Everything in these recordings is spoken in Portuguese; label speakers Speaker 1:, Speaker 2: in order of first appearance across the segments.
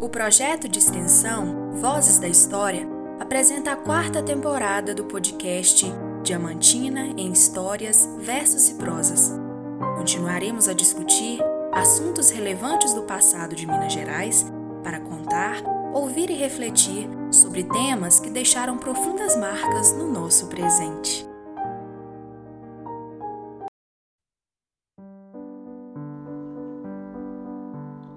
Speaker 1: O projeto de extensão Vozes da História apresenta a quarta temporada do podcast Diamantina em Histórias, Versos e Prosas. Continuaremos a discutir assuntos relevantes do passado de Minas Gerais para contar, ouvir e refletir sobre temas que deixaram profundas marcas no nosso presente.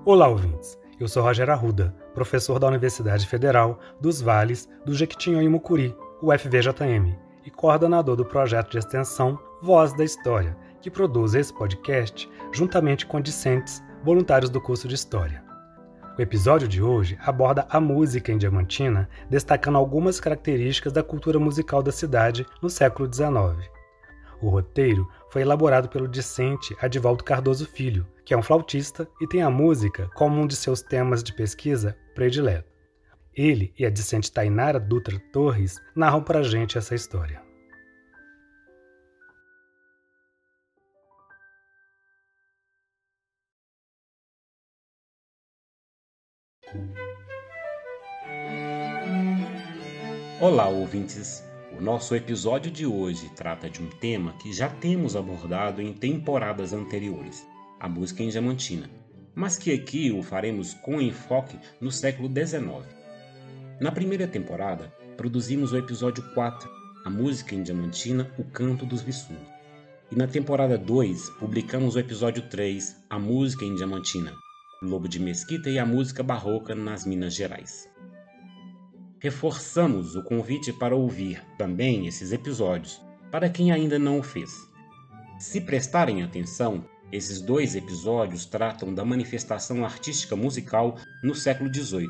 Speaker 2: Olá, ouvintes. Eu sou Roger Arruda, professor da Universidade Federal dos Vales do Jequitinhonha e Mucuri, UFVJM, e coordenador do projeto de extensão Voz da História, que produz esse podcast juntamente com discentes voluntários do curso de História. O episódio de hoje aborda a música em Diamantina, destacando algumas características da cultura musical da cidade no século XIX. O roteiro foi elaborado pelo discente Adivaldo Cardoso Filho, que é um flautista e tem a música como um de seus temas de pesquisa predileto. Ele e a discente Tainara Dutra Torres narram para a gente essa história.
Speaker 3: Olá, ouvintes! O nosso episódio de hoje trata de um tema que já temos abordado em temporadas anteriores, a música em Diamantina, mas que aqui o faremos com enfoque no século XIX. Na primeira temporada, produzimos o episódio 4, a música em Diamantina, o canto dos Vissundos. E na temporada 2, publicamos o episódio 3, a música em Diamantina, Lobo de Mesquita e a música barroca nas Minas Gerais reforçamos o convite para ouvir também esses episódios, para quem ainda não o fez. Se prestarem atenção, esses dois episódios tratam da manifestação artística musical no século XVIII.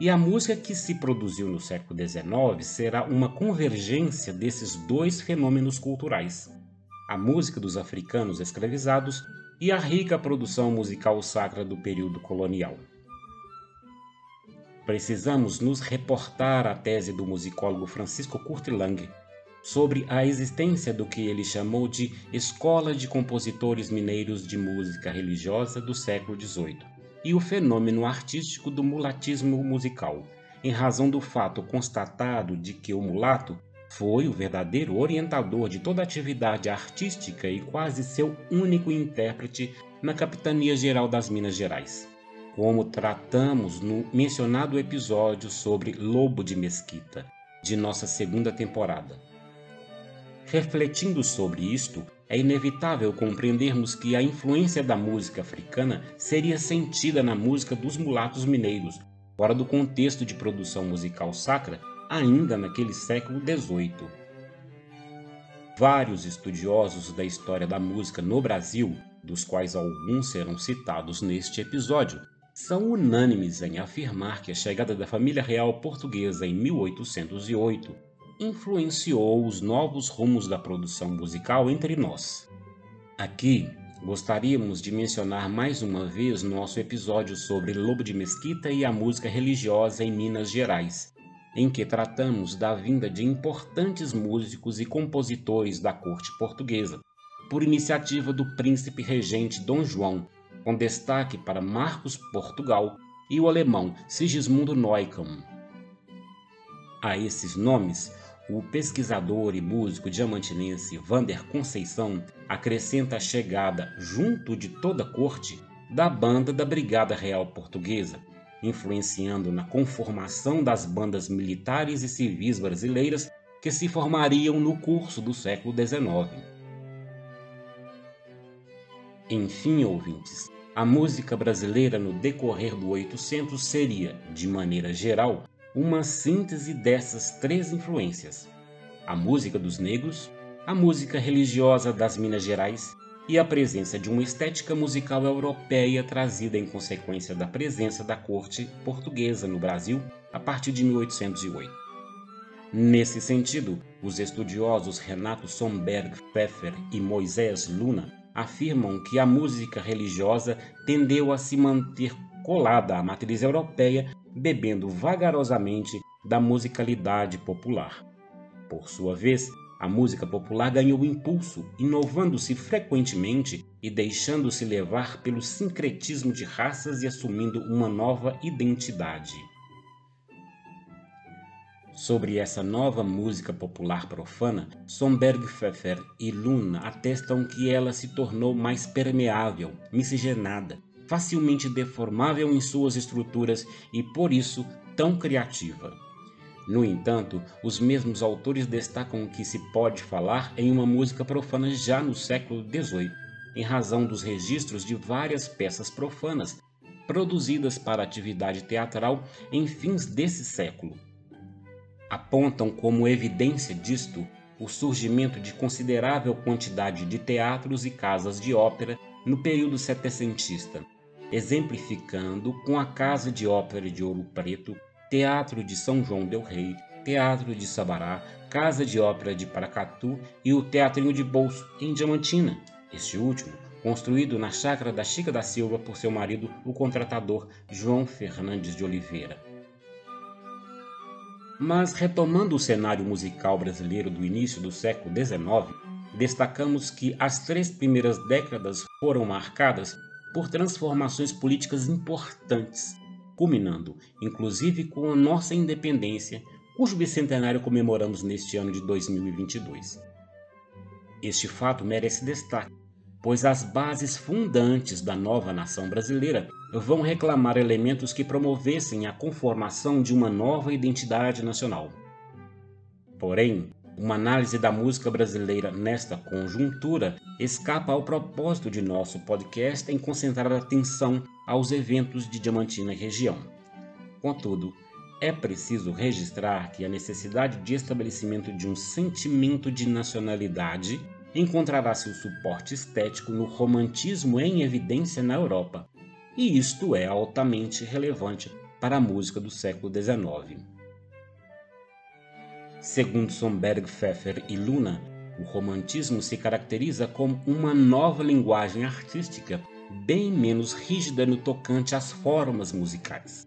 Speaker 3: E a música que se produziu no século XIX será uma convergência desses dois fenômenos culturais: a música dos africanos escravizados e a rica produção musical sacra do período colonial. Precisamos nos reportar à tese do musicólogo Francisco Kurtlang sobre a existência do que ele chamou de Escola de Compositores Mineiros de Música Religiosa do século XVIII e o fenômeno artístico do mulatismo musical, em razão do fato constatado de que o mulato foi o verdadeiro orientador de toda atividade artística e quase seu único intérprete na Capitania Geral das Minas Gerais como tratamos no mencionado episódio sobre Lobo de Mesquita, de nossa segunda temporada. Refletindo sobre isto, é inevitável compreendermos que a influência da música africana seria sentida na música dos mulatos mineiros, fora do contexto de produção musical sacra, ainda naquele século XVIII. Vários estudiosos da história da música no Brasil, dos quais alguns serão citados neste episódio, são unânimes em afirmar que a chegada da família real portuguesa em 1808 influenciou os novos rumos da produção musical entre nós. Aqui, gostaríamos de mencionar mais uma vez nosso episódio sobre Lobo de Mesquita e a música religiosa em Minas Gerais, em que tratamos da vinda de importantes músicos e compositores da corte portuguesa, por iniciativa do príncipe regente Dom João, com destaque para Marcos Portugal e o alemão Sigismundo Neumann. A esses nomes, o pesquisador e músico diamantinense Vander Conceição acrescenta a chegada, junto de toda a corte, da banda da Brigada Real Portuguesa, influenciando na conformação das bandas militares e civis brasileiras que se formariam no curso do século XIX. Enfim, ouvintes, a música brasileira no decorrer do 800 seria, de maneira geral, uma síntese dessas três influências: a música dos negros, a música religiosa das Minas Gerais e a presença de uma estética musical europeia trazida em consequência da presença da corte portuguesa no Brasil a partir de 1808. Nesse sentido, os estudiosos Renato Somberg Pfeffer e Moisés Luna afirmam que a música religiosa tendeu a se manter colada à matriz europeia, bebendo vagarosamente da musicalidade popular. Por sua vez, a música popular ganhou impulso, inovando-se frequentemente e deixando-se levar pelo sincretismo de raças e assumindo uma nova identidade. Sobre essa nova música popular profana, Somberg Pfeffer e Luna atestam que ela se tornou mais permeável, miscigenada, facilmente deformável em suas estruturas e por isso tão criativa. No entanto, os mesmos autores destacam que se pode falar em uma música profana já no século XVIII, em razão dos registros de várias peças profanas produzidas para atividade teatral em fins desse século. Apontam como evidência disto o surgimento de considerável quantidade de teatros e casas de ópera no período setecentista, exemplificando com a Casa de Ópera de Ouro Preto Teatro de São João del Rei, Teatro de Sabará, Casa de Ópera de Paracatu e o Teatrinho de Bolso, em Diamantina. Este último, construído na chácara da Chica da Silva por seu marido, o contratador João Fernandes de Oliveira. Mas retomando o cenário musical brasileiro do início do século XIX, destacamos que as três primeiras décadas foram marcadas por transformações políticas importantes, culminando inclusive com a nossa independência, cujo bicentenário comemoramos neste ano de 2022. Este fato merece destaque, pois as bases fundantes da nova nação brasileira vão reclamar elementos que promovessem a conformação de uma nova identidade nacional. Porém, uma análise da música brasileira nesta conjuntura escapa ao propósito de nosso podcast em concentrar a atenção aos eventos de Diamantina e região. Contudo, é preciso registrar que a necessidade de estabelecimento de um sentimento de nacionalidade encontrará seu suporte estético no romantismo em evidência na Europa, e isto é altamente relevante para a música do século XIX. Segundo Somberg, Pfeffer e Luna, o romantismo se caracteriza como uma nova linguagem artística bem menos rígida no tocante às formas musicais.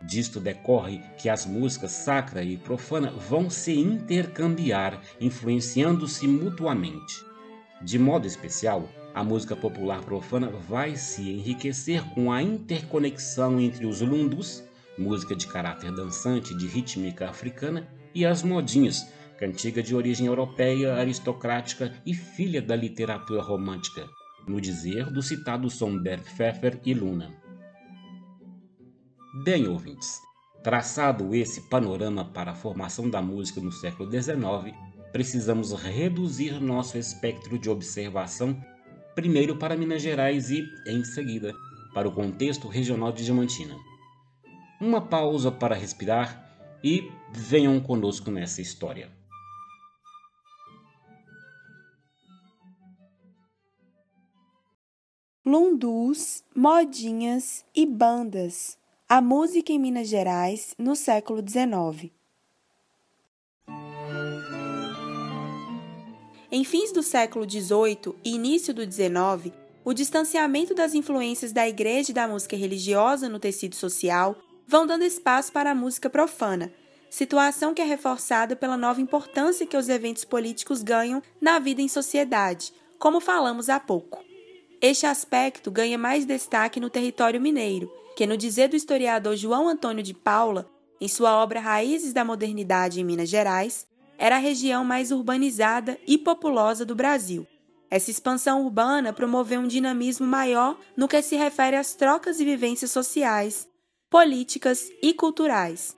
Speaker 3: Disto decorre que as músicas sacra e profana vão se intercambiar, influenciando-se mutuamente. De modo especial, a música popular profana vai se enriquecer com a interconexão entre os lundus, música de caráter dançante de rítmica africana, e as modinhas, cantiga de origem europeia, aristocrática e filha da literatura romântica, no dizer do citado Somberg Pfeffer e Luna. Bem, ouvintes, traçado esse panorama para a formação da música no século XIX, precisamos reduzir nosso espectro de observação primeiro para Minas Gerais e, em seguida, para o contexto regional de Diamantina. Uma pausa para respirar e venham conosco nessa história.
Speaker 1: Lundus, modinhas e bandas. A música em Minas Gerais no século XIX. Em fins do século XVIII e início do XIX, o distanciamento das influências da igreja e da música religiosa no tecido social vão dando espaço para a música profana, situação que é reforçada pela nova importância que os eventos políticos ganham na vida em sociedade, como falamos há pouco. Este aspecto ganha mais destaque no território mineiro, que, no dizer do historiador João Antônio de Paula, em sua obra Raízes da Modernidade em Minas Gerais, era a região mais urbanizada e populosa do Brasil. Essa expansão urbana promoveu um dinamismo maior no que se refere às trocas e vivências sociais, políticas e culturais.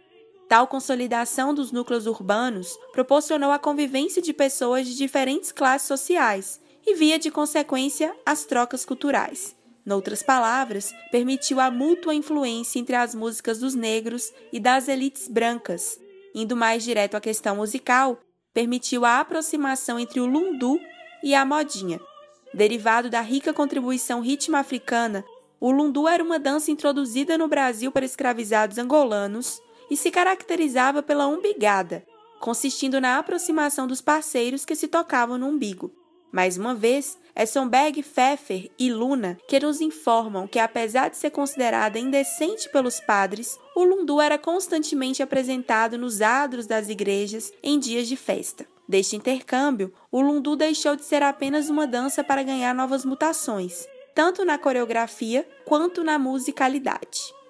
Speaker 1: Tal consolidação dos núcleos urbanos proporcionou a convivência de pessoas de diferentes classes sociais e, via de consequência, as trocas culturais. Noutras palavras, permitiu a mútua influência entre as músicas dos negros e das elites brancas. Indo mais direto à questão musical, permitiu a aproximação entre o lundu e a modinha. Derivado da rica contribuição ritmo-africana o lundu era uma dança introduzida no Brasil para escravizados angolanos e se caracterizava pela umbigada, consistindo na aproximação dos parceiros que se tocavam no umbigo. Mais uma vez, é Somberg, Pfeffer e Luna que nos informam que, apesar de ser considerada indecente pelos padres, o lundu era constantemente apresentado nos adros das igrejas em dias de festa. deste intercâmbio, o lundu deixou de ser apenas uma dança para ganhar novas mutações, tanto na coreografia quanto na musicalidade.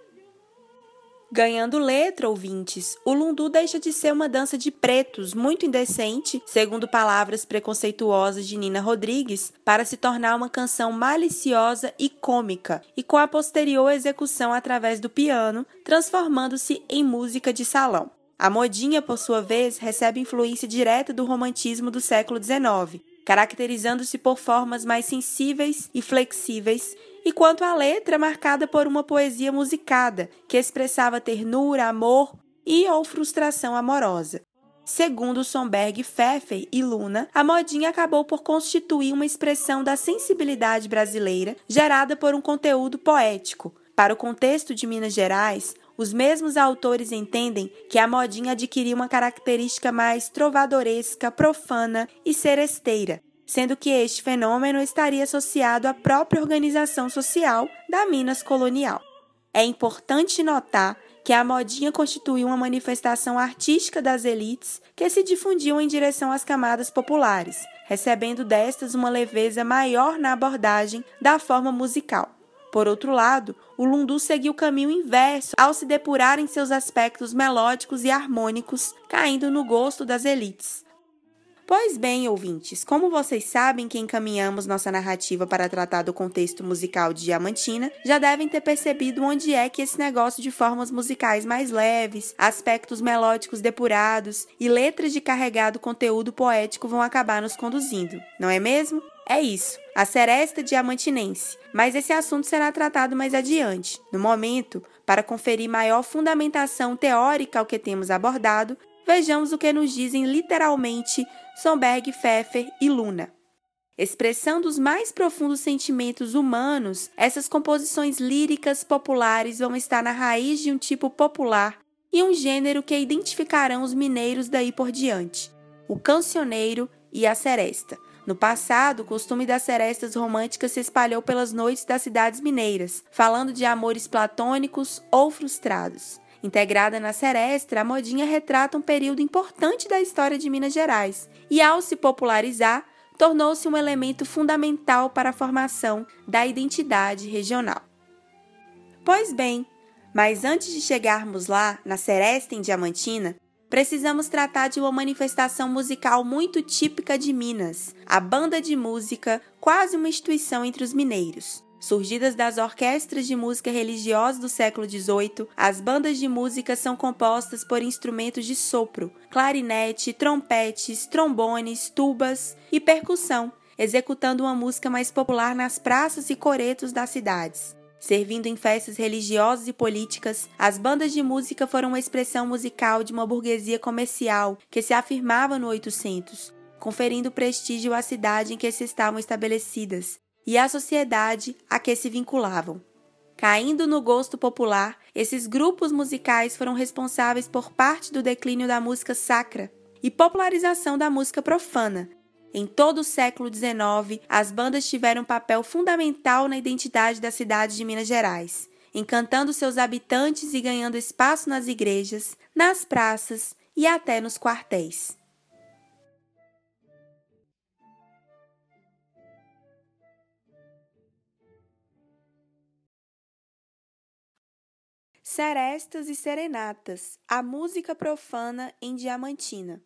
Speaker 1: Ganhando letra, ouvintes, o lundu deixa de ser uma dança de pretos muito indecente, segundo palavras preconceituosas de Nina Rodrigues, para se tornar uma canção maliciosa e cômica, e com a posterior execução através do piano, transformando-se em música de salão. A modinha, por sua vez, recebe influência direta do romantismo do século XIX, caracterizando-se por formas mais sensíveis e flexíveis e quanto à letra, marcada por uma poesia musicada, que expressava ternura, amor e ou frustração amorosa. Segundo Somberg, Pfeffer e Luna, a modinha acabou por constituir uma expressão da sensibilidade brasileira gerada por um conteúdo poético. Para o contexto de Minas Gerais, os mesmos autores entendem que a modinha adquiriu uma característica mais trovadoresca, profana e seresteira, sendo que este fenômeno estaria associado à própria organização social da Minas colonial. É importante notar que a modinha constituiu uma manifestação artística das elites que se difundiam em direção às camadas populares, recebendo destas uma leveza maior na abordagem da forma musical. Por outro lado, o lundu seguiu o caminho inverso ao se depurar em seus aspectos melódicos e harmônicos, caindo no gosto das elites. Pois bem, ouvintes, como vocês sabem que encaminhamos nossa narrativa para tratar do contexto musical de Diamantina, já devem ter percebido onde é que esse negócio de formas musicais mais leves, aspectos melódicos depurados e letras de carregado conteúdo poético vão acabar nos conduzindo, não é mesmo? É isso, a seresta diamantinense. Mas esse assunto será tratado mais adiante. No momento, para conferir maior fundamentação teórica ao que temos abordado, vejamos o que nos dizem literalmente Somberg, Pfeffer e Luna. Expressando os mais profundos sentimentos humanos, essas composições líricas populares vão estar na raiz de um tipo popular e um gênero que identificarão os mineiros daí por diante: o cancioneiro e a seresta. No passado, o costume das serestas românticas se espalhou pelas noites das cidades mineiras, falando de amores platônicos ou frustrados. Integrada na Serestra, a modinha retrata um período importante da história de Minas Gerais e, ao se popularizar, tornou-se um elemento fundamental para a formação da identidade regional. Pois bem, mas antes de chegarmos lá, na Seresta em Diamantina, precisamos tratar de uma manifestação musical muito típica de Minas, a banda de música, quase uma instituição entre os mineiros. Surgidas das orquestras de música religiosa do século XVIII, as bandas de música são compostas por instrumentos de sopro, clarinete, trompetes, trombones, tubas e percussão, executando uma música mais popular nas praças e coretos das cidades. Servindo em festas religiosas e políticas, as bandas de música foram uma expressão musical de uma burguesia comercial que se afirmava no 800, conferindo prestígio à cidade em que se estavam estabelecidas, e a sociedade a que se vinculavam. Caindo no gosto popular, esses grupos musicais foram responsáveis por parte do declínio da música sacra e popularização da música profana. Em todo o século XIX, as bandas tiveram um papel fundamental na identidade da cidade de Minas Gerais, encantando seus habitantes e ganhando espaço nas igrejas, nas praças e até nos quartéis. Serestas e Serenatas, a música profana em Diamantina.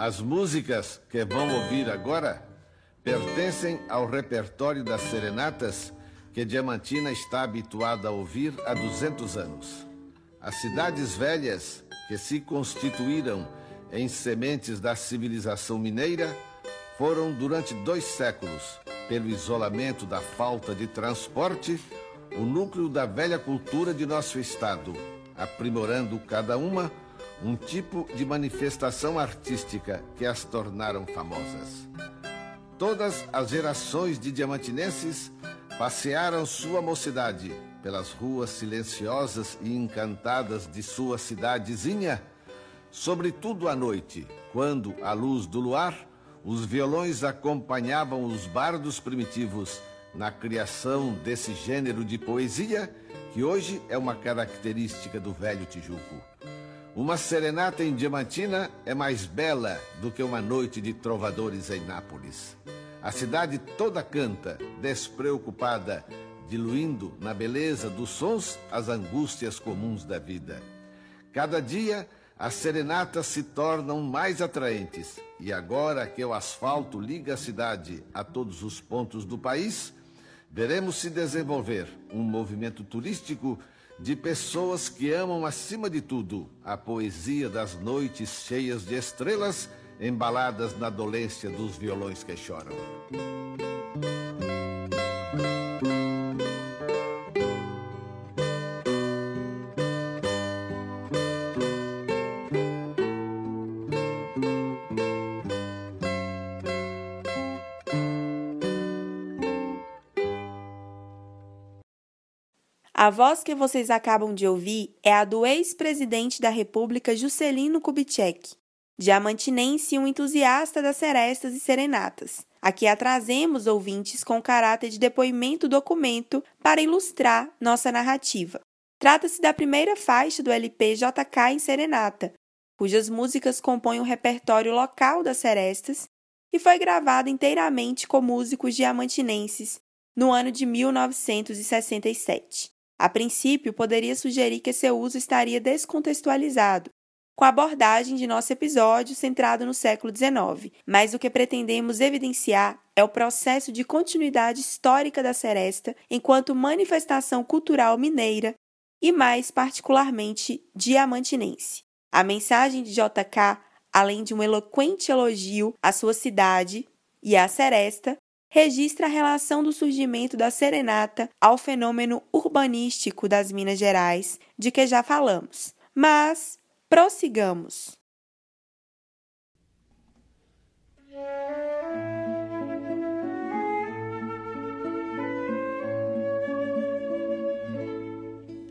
Speaker 4: As músicas que vão ouvir agora pertencem ao repertório das serenatas que Diamantina está habituada a ouvir há 200 anos. As cidades velhas que se constituíram em sementes da civilização mineira foram durante dois séculos, pelo isolamento da falta de transporte, o núcleo da velha cultura de nosso estado, aprimorando cada uma um tipo de manifestação artística que as tornaram famosas. Todas as gerações de diamantinenses passearam sua mocidade pelas ruas silenciosas e encantadas de sua cidadezinha, sobretudo à noite, quando, à luz do luar, os violões acompanhavam os bardos primitivos na criação desse gênero de poesia que hoje é uma característica do velho Tijuco. Uma serenata em Diamantina é mais bela do que uma noite de trovadores em Nápoles. A cidade toda canta, despreocupada, diluindo na beleza dos sons as angústias comuns da vida. Cada dia as serenatas se tornam mais atraentes, e agora que o asfalto liga a cidade a todos os pontos do país, veremos se desenvolver um movimento turístico de pessoas que amam, acima de tudo, a poesia das noites cheias de estrelas embaladas na dolência dos violões que choram.
Speaker 1: A voz que vocês acabam de ouvir é a do ex-presidente da República Juscelino Kubitschek, diamantinense e um entusiasta das serestas e serenatas. Aqui a trazemos, ouvintes, com caráter de depoimento documento para ilustrar nossa narrativa. Trata-se da primeira faixa do LP JK em Serenata, cujas músicas compõem o repertório local das serestas e foi gravada inteiramente com músicos diamantinenses no ano de 1967. A princípio, poderia sugerir que seu uso estaria descontextualizado, com a abordagem de nosso episódio centrado no século XIX, mas o que pretendemos evidenciar é o processo de continuidade histórica da seresta enquanto manifestação cultural mineira e, mais particularmente, diamantinense. A mensagem de JK, além de um eloquente elogio à sua cidade e à seresta, registra a relação do surgimento da serenata ao fenômeno urbanístico das Minas Gerais, de que já falamos. Mas prossigamos.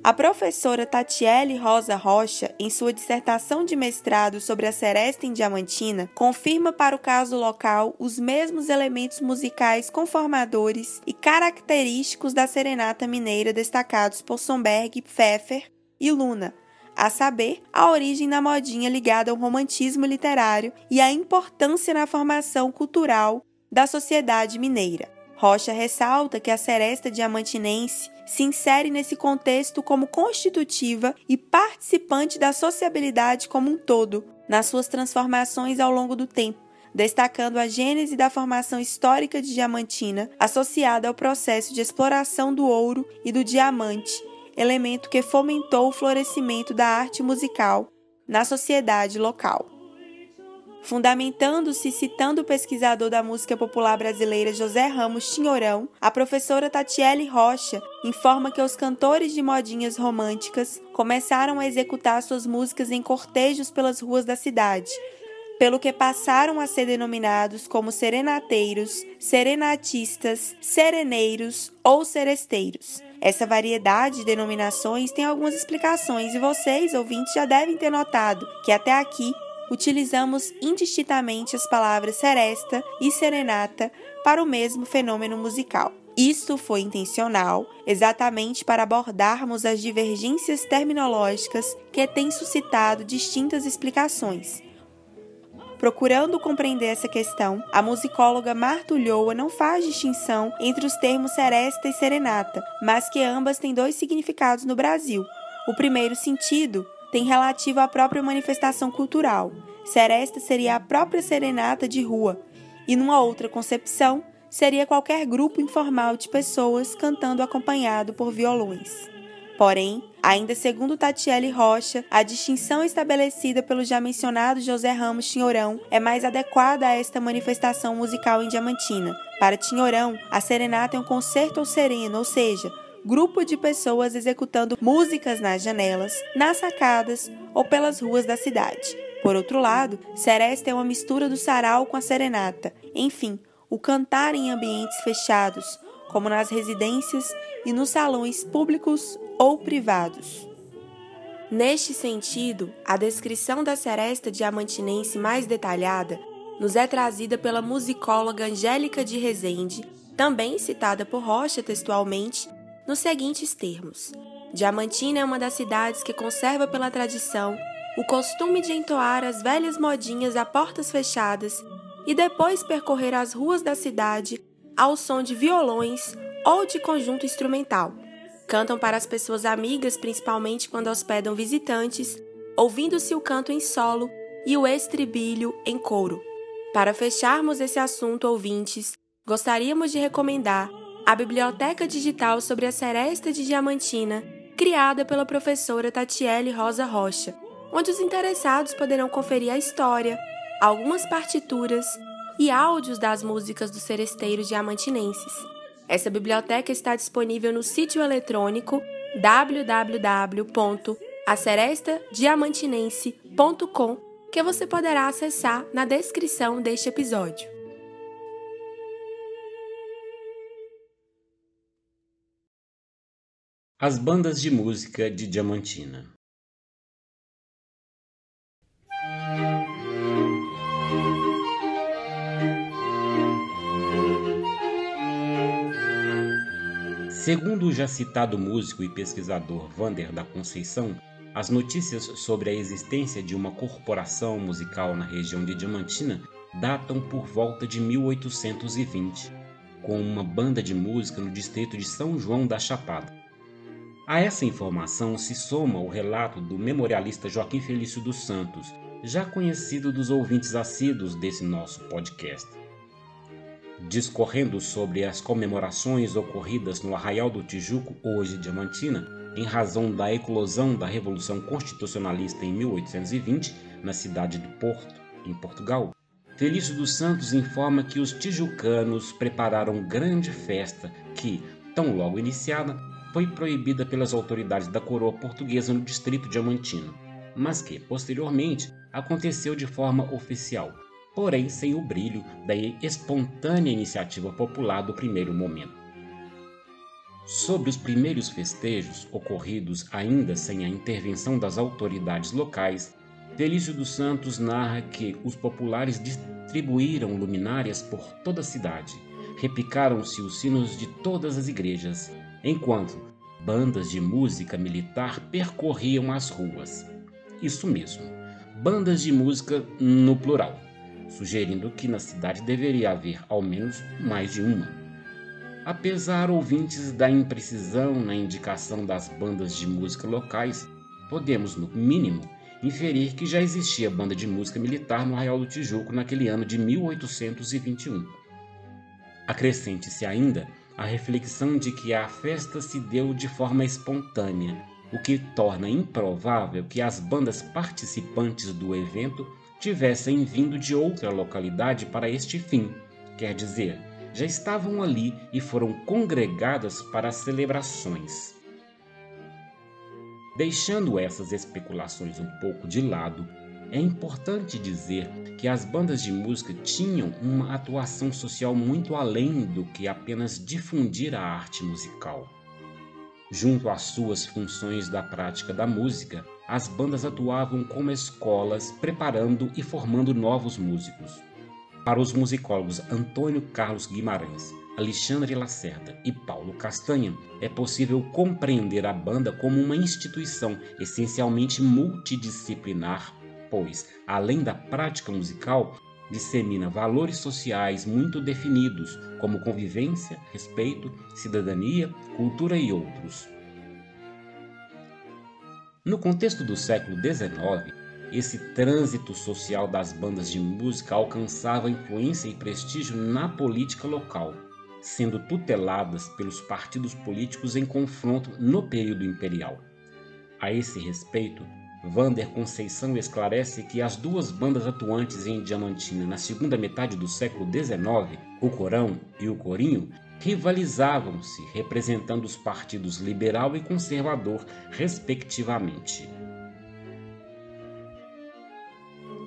Speaker 1: A professora Tatiele Rosa Rocha, em sua dissertação de mestrado sobre a seresta em Diamantina, confirma para o caso local os mesmos elementos musicais conformadores e característicos da serenata mineira destacados por Somberg, Pfeffer e Luna, a saber, a origem da modinha ligada ao romantismo literário e a importância na formação cultural da sociedade mineira. Rocha ressalta que a seresta diamantinense se insere nesse contexto como constitutiva e participante da sociabilidade como um todo, nas suas transformações ao longo do tempo, destacando a gênese da formação histórica de Diamantina associada ao processo de exploração do ouro e do diamante, elemento que fomentou o florescimento da arte musical na sociedade local. Fundamentando-se citando o pesquisador da música popular brasileira José Ramos Tinhorão, a professora Tatiele Rocha informa que os cantores de modinhas românticas começaram a executar suas músicas em cortejos pelas ruas da cidade, pelo que passaram a ser denominados como serenateiros, serenatistas, sereneiros ou seresteiros. Essa variedade de denominações tem algumas explicações e vocês, ouvintes, já devem ter notado que até aqui utilizamos indistintamente as palavras seresta e serenata para o mesmo fenômeno musical. Isto foi intencional, exatamente para abordarmos as divergências terminológicas que têm suscitado distintas explicações. Procurando compreender essa questão, a musicóloga Marta Ulloa não faz distinção entre os termos seresta e serenata, mas que ambas têm dois significados no Brasil. O primeiro sentido tem relativo à própria manifestação cultural. Seresta seria a própria serenata de rua, e numa outra concepção, seria qualquer grupo informal de pessoas cantando acompanhado por violões. Porém, ainda segundo Tatiele Rocha, a distinção estabelecida pelo já mencionado José Ramos Tinhorão é mais adequada a esta manifestação musical em Diamantina. Para Tinhorão, a serenata é um concerto ou sereno, ou seja, grupo de pessoas executando músicas nas janelas, nas sacadas ou pelas ruas da cidade. Por outro lado, seresta é uma mistura do sarau com a serenata. Enfim, o cantar em ambientes fechados, como nas residências e nos salões públicos ou privados. Neste sentido, a descrição da seresta diamantinense mais detalhada nos é trazida pela musicóloga Angélica de Rezende, também citada por Rocha textualmente, nos seguintes termos: Diamantina é uma das cidades que conserva pela tradição o costume de entoar as velhas modinhas a portas fechadas e depois percorrer as ruas da cidade ao som de violões ou de conjunto instrumental. Cantam para as pessoas amigas, principalmente quando hospedam visitantes, ouvindo-se o canto em solo e o estribilho em coro. Para fecharmos esse assunto, ouvintes, gostaríamos de recomendar a Biblioteca Digital sobre a Seresta de Diamantina, criada pela professora Tatiele Rosa Rocha, onde os interessados poderão conferir a história, algumas partituras e áudios das músicas dos seresteiros diamantinenses. Essa biblioteca está disponível no sítio eletrônico www.aserestadiamantinense.com, que você poderá acessar na descrição deste episódio.
Speaker 3: As bandas de música de Diamantina Segundo o já citado músico e pesquisador Vander da Conceição, as notícias sobre a existência de uma corporação musical na região de Diamantina datam por volta de 1820, com uma banda de música no distrito de São João da Chapada. A essa informação se soma o relato do memorialista Joaquim Felício dos Santos, já conhecido dos ouvintes assíduos desse nosso podcast. Discorrendo sobre as comemorações ocorridas no Arraial do Tijuco, hoje Diamantina, em razão da eclosão da Revolução Constitucionalista em 1820, na cidade de Porto, em Portugal, Felício dos Santos informa que os tijucanos prepararam grande festa que, tão logo iniciada, foi proibida pelas autoridades da coroa portuguesa no distrito diamantino, mas que, posteriormente, aconteceu de forma oficial, porém sem o brilho da espontânea iniciativa popular do primeiro momento. Sobre os primeiros festejos, ocorridos ainda sem a intervenção das autoridades locais, Felício dos Santos narra que os populares distribuíram luminárias por toda a cidade, repicaram-se os sinos de todas as igrejas, enquanto bandas de música militar percorriam as ruas. Isso mesmo, bandas de música no plural sugerindo que na cidade deveria haver ao menos mais de uma. Apesar ouvintes da imprecisão na indicação das bandas de música locais, podemos, no mínimo, inferir que já existia banda de música militar no Arraial do Tijuco naquele ano de 1821. Acrescente-se ainda a reflexão de que a festa se deu de forma espontânea, o que torna improvável que as bandas participantes do evento tivessem vindo de outra localidade para este fim, quer dizer, já estavam ali e foram congregadas para as celebrações. Deixando essas especulações um pouco de lado, é importante dizer que as bandas de música tinham uma atuação social muito além do que apenas difundir a arte musical. Junto às suas funções da prática da música, as bandas atuavam como escolas, preparando e formando novos músicos. Para os musicólogos Antônio Carlos Guimarães, Alexandre Lacerda e Paulo Castanha, é possível compreender a banda como uma instituição essencialmente multidisciplinar, pois, além da prática musical, dissemina valores sociais muito definidos, como convivência, respeito, cidadania, cultura e outros. No contexto do século XIX, esse trânsito social das bandas de música alcançava influência e prestígio na política local, sendo tuteladas pelos partidos políticos em confronto no período imperial. A esse respeito, Vander Conceição esclarece que as duas bandas atuantes em Diamantina na segunda metade do século XIX, o Corão e o Corinho, rivalizavam-se, representando os partidos liberal e conservador, respectivamente.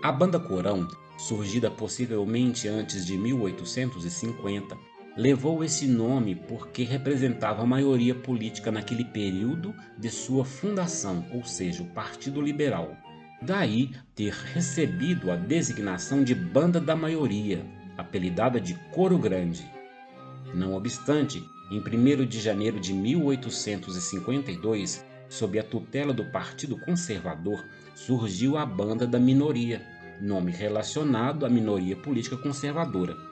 Speaker 3: A banda Corão, surgida possivelmente antes de 1850, levou esse nome porque representava a maioria política naquele período de sua fundação, ou seja, o Partido Liberal. Daí ter recebido a designação de Banda da Maioria, apelidada de Coro Grande. Não obstante, em 1 de janeiro de 1852, sob a tutela do Partido Conservador, surgiu a Banda da Minoria, nome relacionado à minoria política conservadora.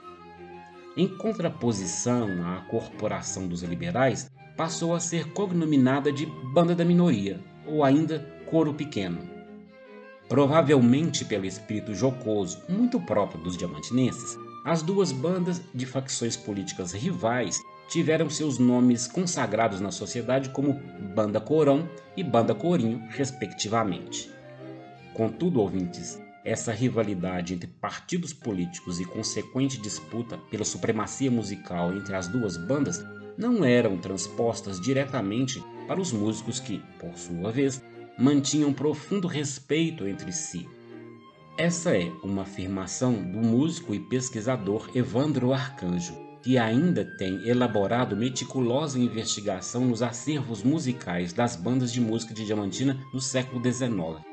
Speaker 3: Em contraposição à Corporação dos Liberais, passou a ser cognominada de Banda da Minoria, ou ainda Coro Pequeno. Provavelmente pelo espírito jocoso, muito próprio dos diamantinenses, as duas bandas de facções políticas rivais tiveram seus nomes consagrados na sociedade como Banda Corão e Banda Corinho, respectivamente. Contudo, ouvintes, essa rivalidade entre partidos políticos e consequente disputa pela supremacia musical entre as duas bandas não eram transpostas diretamente para os músicos que, por sua vez, mantinham profundo respeito entre si. Essa é uma afirmação do músico e pesquisador Evandro Arcanjo, que ainda tem elaborado meticulosa investigação nos acervos musicais das bandas de música de Diamantina no século XIX.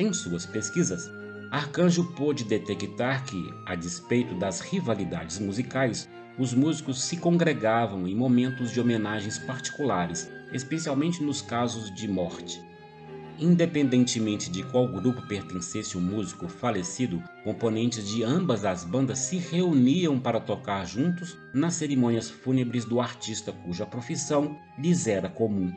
Speaker 3: Em suas pesquisas, Arcanjo pôde detectar que, a despeito das rivalidades musicais, os músicos se congregavam em momentos de homenagens particulares, especialmente nos casos de morte. Independentemente de qual grupo pertencesse o músico falecido, componentes de ambas as bandas se reuniam para tocar juntos nas cerimônias fúnebres do artista cuja profissão lhes era comum.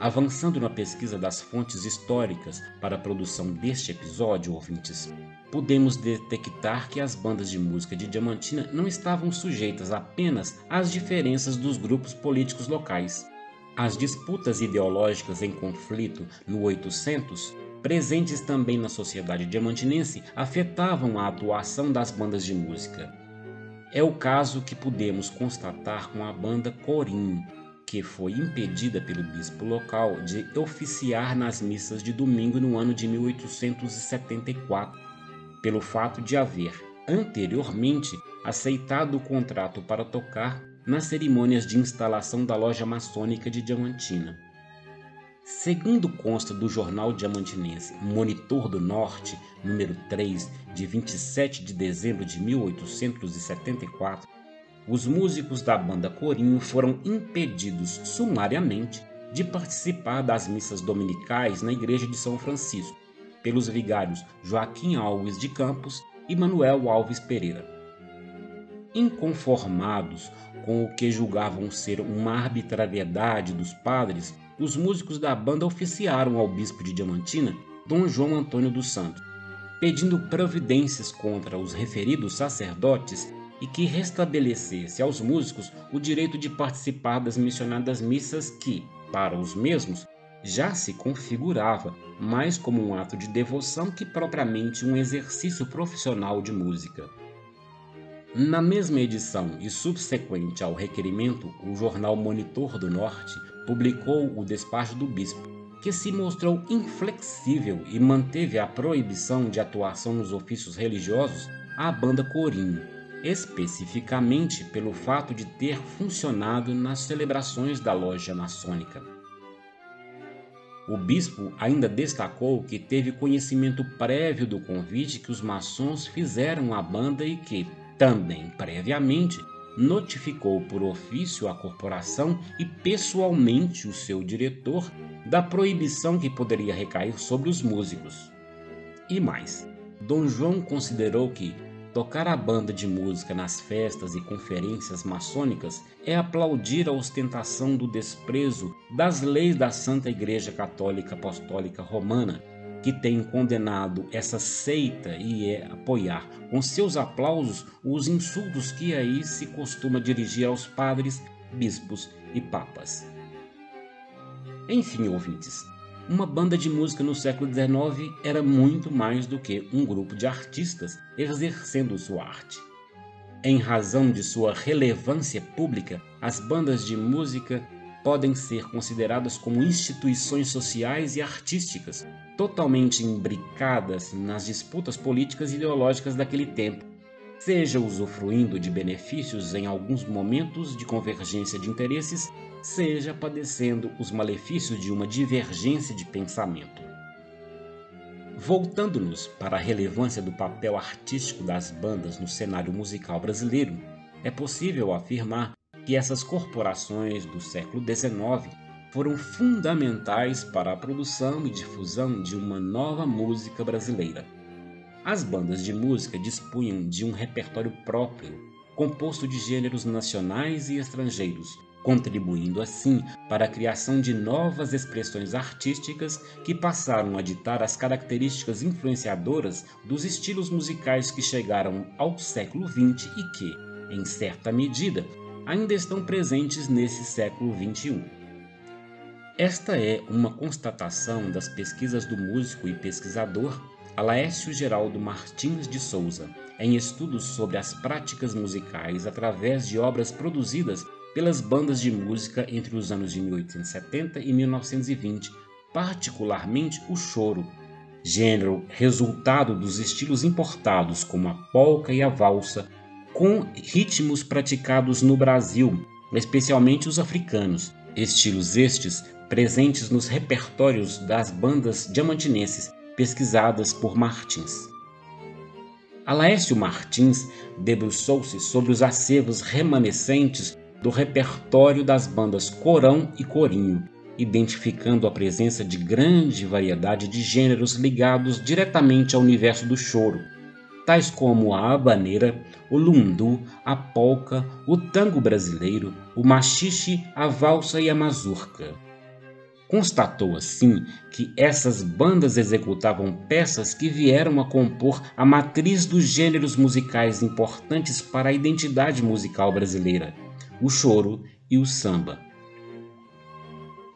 Speaker 3: Avançando na pesquisa das fontes históricas para a produção deste episódio, ouvintes, podemos detectar que as bandas de música de Diamantina não estavam sujeitas apenas às diferenças dos grupos políticos locais as disputas ideológicas em conflito no 800, presentes também na sociedade diamantinense, afetavam a atuação das bandas de música. É o caso que podemos constatar com a banda Corim, que foi impedida pelo bispo local de oficiar nas missas de domingo no ano de 1874, pelo fato de haver, anteriormente, aceitado o contrato para tocar nas cerimônias de instalação da loja maçônica de Diamantina. Segundo consta do jornal diamantinense Monitor do Norte, número 3, de 27 de dezembro de 1874, os músicos da banda Corinho foram impedidos sumariamente de participar das missas dominicais na igreja de São Francisco, pelos vigários Joaquim Alves de Campos e Manuel Alves Pereira. Inconformados com o que julgavam ser uma arbitrariedade dos padres, os músicos da banda oficiaram ao bispo de Diamantina, Dom João Antônio dos Santos, pedindo providências contra os referidos sacerdotes e que restabelecesse aos músicos o direito de participar das mencionadas missas que, para os mesmos, já se configurava mais como um ato de devoção que propriamente um exercício profissional de música. Na mesma edição e subsequente ao requerimento, o jornal Monitor do Norte publicou o despacho do bispo, que se mostrou inflexível e manteve a proibição de atuação nos ofícios religiosos à banda Corinho, especificamente pelo fato de ter funcionado nas celebrações da loja maçônica. O bispo ainda destacou que teve conhecimento prévio do convite que os maçons fizeram à banda e que, também, previamente, notificou por ofício a corporação e pessoalmente o seu diretor da proibição que poderia recair sobre os músicos. E mais, Dom João considerou que tocar a banda de música nas festas e conferências maçônicas é aplaudir a ostentação do desprezo das leis da Santa Igreja Católica Apostólica Romana que tem condenado essa seita e é apoiar com seus aplausos os insultos que aí se costuma dirigir aos padres, bispos e papas. Enfim, ouvintes, uma banda de música no século XIX era muito mais do que um grupo de artistas exercendo sua arte. Em razão de sua relevância pública, as bandas de música podem ser consideradas como instituições sociais e artísticas, totalmente imbricadas nas disputas políticas e ideológicas daquele tempo, seja usufruindo de benefícios em alguns momentos de convergência de interesses, seja padecendo os malefícios de uma divergência de pensamento. Voltando-nos para a relevância do papel artístico das bandas no cenário musical brasileiro, é possível afirmar que essas corporações do século XIX foram fundamentais para a produção e difusão de uma nova música brasileira. As bandas de música dispunham de um repertório próprio, composto de gêneros nacionais e estrangeiros, contribuindo assim para a criação de novas expressões artísticas que passaram a ditar as características influenciadoras dos estilos musicais que chegaram ao século XX e que, em certa medida, ainda estão presentes nesse século XXI. Esta é uma constatação das pesquisas do músico e pesquisador Alaécio Geraldo Martins de Souza, em estudos sobre as práticas musicais através de obras produzidas pelas bandas de música entre os anos de 1870 e 1920, particularmente o choro, gênero resultado dos estilos importados como a polca e a valsa, com ritmos praticados no Brasil, especialmente os africanos, estilos estes presentes nos repertórios das bandas diamantinenses pesquisadas por Martins. Alaécio Martins debruçou-se sobre os acervos remanescentes do repertório das bandas Corão e Corinho, identificando a presença de grande variedade de gêneros ligados diretamente ao universo do choro, tais como a habaneira, o lundu, a polca, o tango brasileiro, o machixe, a valsa e a mazurca. Constatou assim que essas bandas executavam peças que vieram a compor a matriz dos gêneros musicais importantes para a identidade musical brasileira o choro e o samba.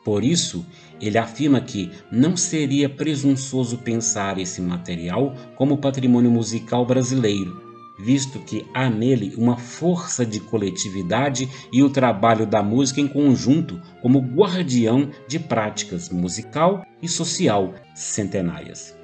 Speaker 3: Por isso, ele afirma que não seria presunçoso pensar esse material como patrimônio musical brasileiro, visto que há nele uma força de coletividade e o trabalho da música em conjunto como guardião de práticas musical e social centenárias.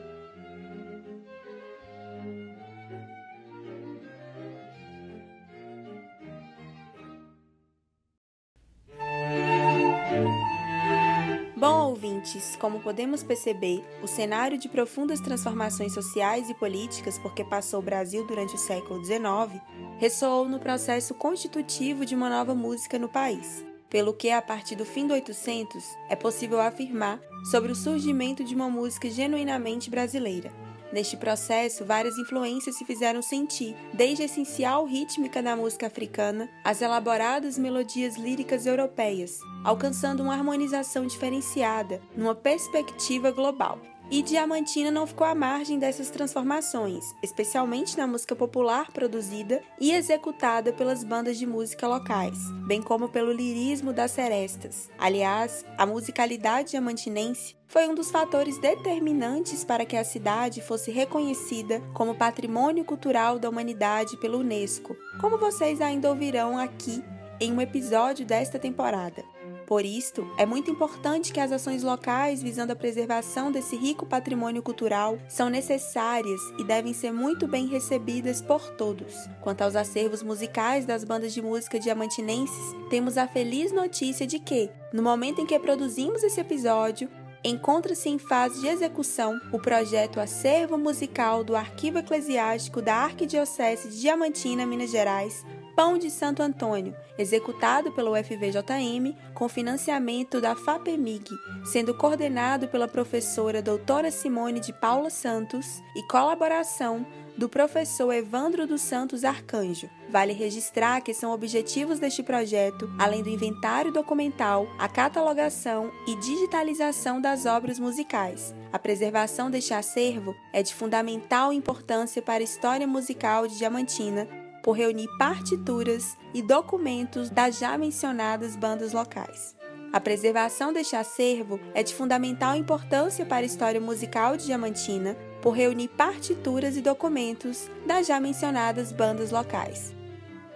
Speaker 1: Ouvintes, como podemos perceber, o cenário de profundas transformações sociais e políticas porque passou o Brasil durante o século XIX ressoou no processo constitutivo de uma nova música no país, pelo que, a partir do fim do 800, é possível afirmar sobre o surgimento de uma música genuinamente brasileira. Neste processo, várias influências se fizeram sentir, desde a essencial rítmica da música africana às elaboradas melodias líricas europeias, alcançando uma harmonização diferenciada, numa perspectiva global. E Diamantina não ficou à margem dessas transformações, especialmente na música popular produzida e executada pelas bandas de música locais, bem como pelo lirismo das serestas. Aliás, a musicalidade diamantinense foi um dos fatores determinantes para que a cidade fosse reconhecida como Patrimônio Cultural da Humanidade pela Unesco, como vocês ainda ouvirão aqui em um episódio desta temporada. Por isto, é muito importante que as ações locais visando a preservação desse rico patrimônio cultural são necessárias e devem ser muito bem recebidas por todos. Quanto aos acervos musicais das bandas de música diamantinenses, temos a feliz notícia de que, no momento em que produzimos esse episódio, encontra-se em fase de execução o projeto Acervo Musical do Arquivo Eclesiástico da Arquidiocese de Diamantina, Minas Gerais, Pão de Santo Antônio, executado pelo FVJM com financiamento da FAPEMIG, sendo coordenado pela professora doutora Simone de Paula Santos e colaboração do professor Evandro dos Santos Arcanjo. Vale registrar que são objetivos deste projeto, além do inventário documental, a catalogação e digitalização das obras musicais. A preservação deste acervo é de fundamental importância para a história musical de Diamantina por reunir partituras e documentos das já mencionadas bandas locais. A preservação deste acervo é de fundamental importância para a história musical de Diamantina, por reunir partituras e documentos das já mencionadas bandas locais.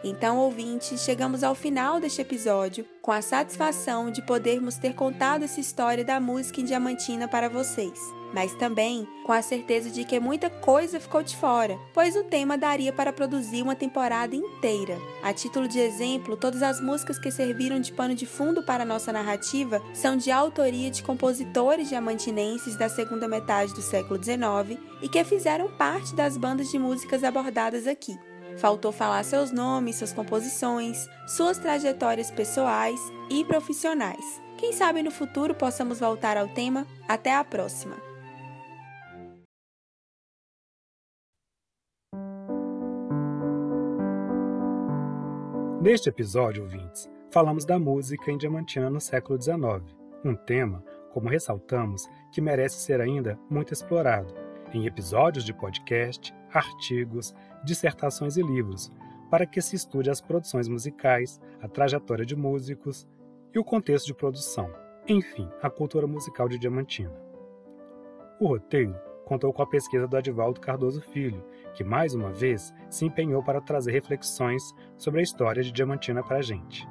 Speaker 1: Então, ouvintes, chegamos ao final deste episódio com a satisfação de podermos ter contado essa história da música em Diamantina para vocês. Mas também com a certeza de que muita coisa ficou de fora, pois o tema daria para produzir uma temporada inteira. A título de exemplo, todas as músicas que serviram de pano de fundo para nossa narrativa são de autoria de compositores diamantinenses da segunda metade do século XIX e que fizeram parte das bandas de músicas abordadas aqui. Faltou falar seus nomes, suas composições, suas trajetórias pessoais e profissionais. Quem sabe no futuro possamos voltar ao tema. Até a próxima!
Speaker 2: Neste episódio, ouvintes, falamos da música em Diamantina no século XIX, um tema, como ressaltamos, que merece ser ainda muito explorado em episódios de podcast, artigos, dissertações e livros, para que se estude as produções musicais, a trajetória de músicos e o contexto de produção, enfim, a cultura musical de Diamantina. O roteiro contou com a pesquisa do Adivaldo Cardoso Filho, que mais uma vez se empenhou para trazer reflexões sobre a história de Diamantina para a gente.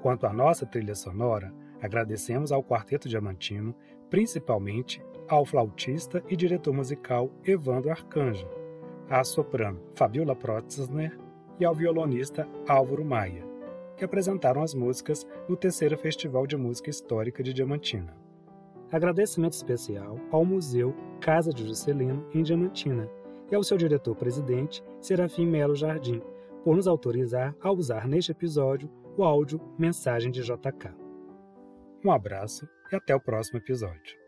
Speaker 2: Quanto à nossa trilha sonora, agradecemos ao Quarteto Diamantino, principalmente ao flautista e diretor musical Evandro Arcanjo, à soprano Fabiola Protzner e ao violonista Álvaro Maia, que apresentaram as músicas no terceiro Festival de Música Histórica de Diamantina. Agradecimento especial ao Museu Casa de Juscelino, em Diamantina, e ao seu diretor-presidente, Serafim Melo Jardim, por nos autorizar a usar neste episódio o áudio Mensagem de JK. Um abraço e até o próximo episódio.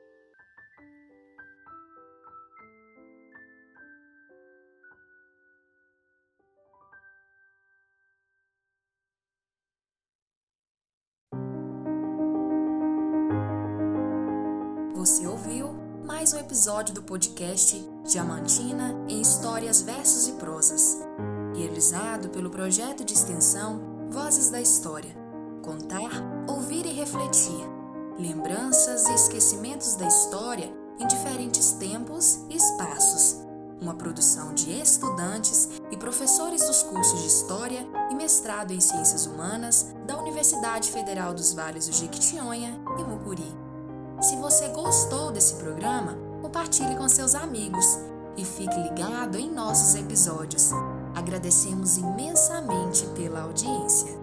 Speaker 1: Episódio do podcast Diamantina em Histórias, Versos e Prosas, realizado pelo projeto de extensão Vozes da História. Contar, ouvir e refletir. Lembranças e esquecimentos da história em diferentes tempos e espaços. Uma produção de estudantes e professores dos cursos de História e Mestrado em Ciências Humanas da Universidade Federal dos Vales do Jequitinhonha e Mucuri. Se você gostou desse programa, compartilhe com seus amigos e fique ligado em nossos episódios. Agradecemos imensamente pela audiência.